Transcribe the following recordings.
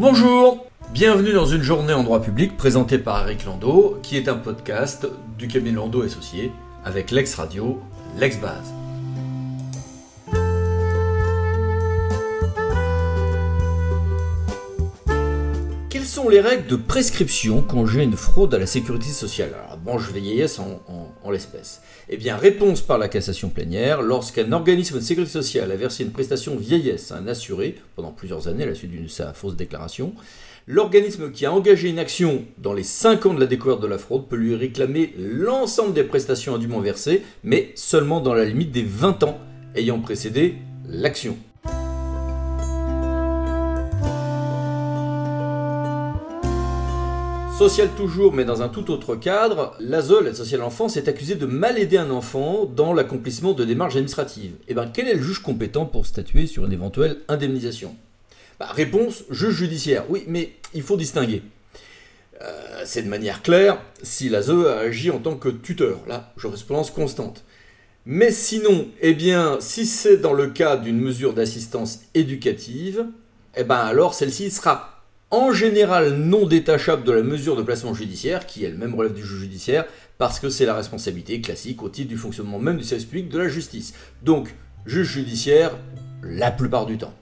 Bonjour Bienvenue dans une journée en droit public présentée par Eric Landau, qui est un podcast du cabinet Landau Associé avec l'ex-radio, l'ex-base. Quelles sont les règles de prescription quand j'ai une fraude à la sécurité sociale? Branche vieillesse en, l'espèce. Eh bien, réponse par la cassation plénière, lorsqu'un organisme de sécurité sociale a versé une prestation vieillesse à un assuré pendant plusieurs années à la suite de sa fausse déclaration, l'organisme qui a engagé une action dans les 5 ans de la découverte de la fraude peut lui réclamer l'ensemble des prestations indûment versées, mais seulement dans la limite des 20 ans ayant précédé l'action. Social toujours, mais dans un tout autre cadre, l'ASE, l'aide sociale à l'enfance, est accusée de mal aider un enfant dans l'accomplissement de démarches administratives. Et eh bien, quel est le juge compétent pour statuer sur une éventuelle indemnisation? Bah, Réponse, juge judiciaire. Oui, mais il faut distinguer. Euh, c'est de manière claire si l'ASE a agi en tant que tuteur, là, jurisprudence constante. Mais sinon, eh bien, si c'est dans le cas d'une mesure d'assistance éducative, eh ben alors celle-ci sera en général non détachable de la mesure de placement judiciaire, qui elle-même relève du juge judiciaire, parce que c'est la responsabilité classique au titre du fonctionnement même du service public de la justice. Donc, juge judiciaire, la plupart du temps.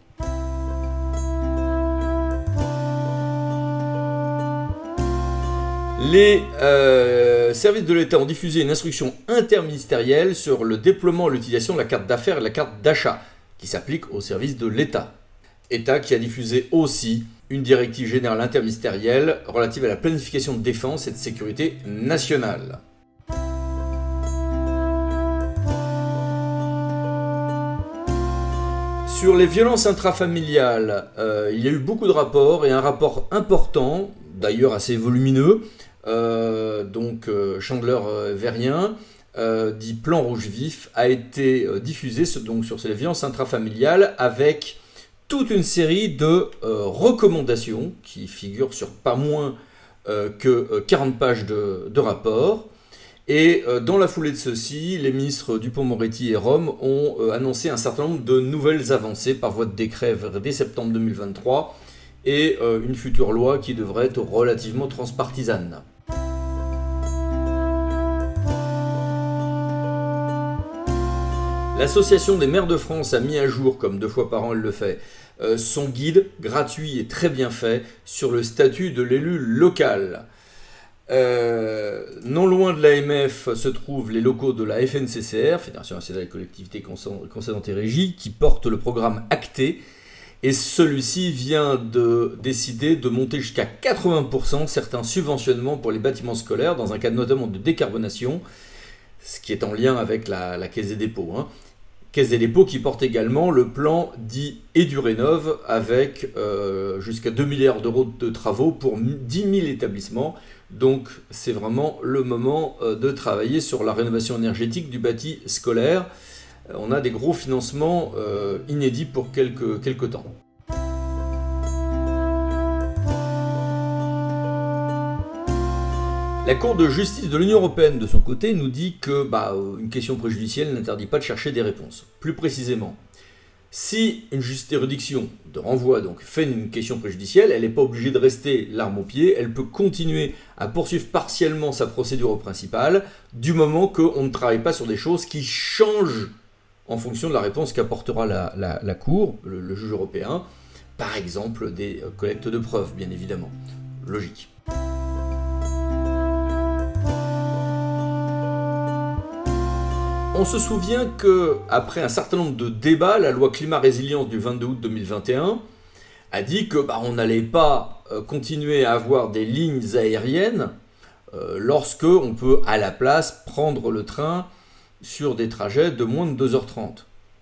Les euh, services de l'État ont diffusé une instruction interministérielle sur le déploiement et l'utilisation de la carte d'affaires et de la carte d'achat, qui s'applique aux services de l'État. État qui a diffusé aussi une directive générale interministérielle relative à la planification de défense et de sécurité nationale. Sur les violences intrafamiliales, euh, il y a eu beaucoup de rapports et un rapport important, d'ailleurs assez volumineux, euh, donc euh, Chandler-Verrien, dit Plan Rouge Vif, a été diffusé sur ces violences intrafamiliales avec toute une série de euh, recommandations qui figurent sur pas moins euh, que 40 euh, pages de, rapport. Et dans la foulée de ceci, les ministres Dupont-Moretti et Rome ont annoncé un certain nombre de nouvelles avancées par voie de décret dès septembre 2023 et une future loi qui devrait être relativement transpartisane. L'Association des maires de France a mis à jour, comme deux fois par an elle le fait, euh, son guide gratuit et très bien fait sur le statut de l'élu local. Euh, non loin de l'AMF se trouvent les locaux de la FNCCR, Fédération nationale des collectivités concédantes et régies, qui porte le programme Acté. Et celui-ci vient de décider de monter jusqu'à 80% certains subventionnements pour les bâtiments scolaires, dans un cadre notamment de décarbonation, ce qui est en lien avec la, Caisse des dépôts. Hein. Caisse des dépôts qui porte également le plan dit EduRénov avec euh, jusqu'à 2 milliards d'euros de travaux pour 10 000 établissements. Donc c'est vraiment le moment euh, de travailler sur la rénovation énergétique du bâti scolaire. Euh, on a des gros financements inédits pour quelques temps. La Cour de justice de l'Union européenne, de son côté, nous dit que bah, une question préjudicielle n'interdit pas de chercher des réponses. Plus précisément, si une juridiction de renvoi donc, fait une question préjudicielle, elle n'est pas obligée de rester l'arme au pied, elle peut continuer à poursuivre partiellement sa procédure principale du moment qu'on ne travaille pas sur des choses qui changent en fonction de la réponse qu'apportera la, Cour, le, le juge européen, par exemple des collectes de preuves, bien évidemment. Logique. On se souvient que après un certain nombre de débats, la loi climat résilience du 22 août 2021 a dit que bah, on n'allait pas euh, continuer à avoir des lignes aériennes euh, lorsque on peut à la place prendre le train sur des trajets de moins de 2h30.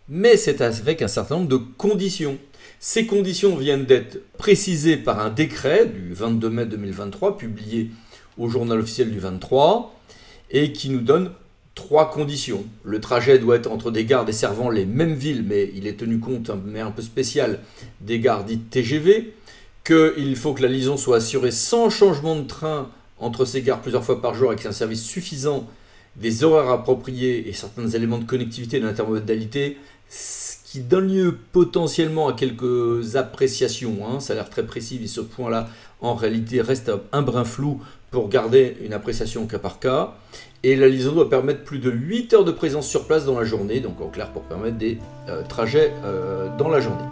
Mais c'est avec un certain nombre de conditions. Ces conditions viennent d'être précisées par un décret du 22 mai 2023 publié au journal officiel du 23 et qui nous donne trois conditions. Le trajet doit être entre des gares desservant les mêmes villes, mais il est tenu compte, mais un peu spécial, des gares dites TGV, qu'il faut que la liaison soit assurée sans changement de train entre ces gares plusieurs fois par jour avec un service suffisant, des horaires appropriés et certains éléments de connectivité de l'intermodalité, ce qui donne lieu potentiellement à quelques appréciations. Hein. Ça a l'air très précis, mais ce point-là, en réalité, reste un brin flou pour garder une appréciation cas par cas. Et la liaison doit permettre plus de 8 heures de présence sur place dans la journée, donc en clair pour permettre des euh, trajets euh, dans la journée.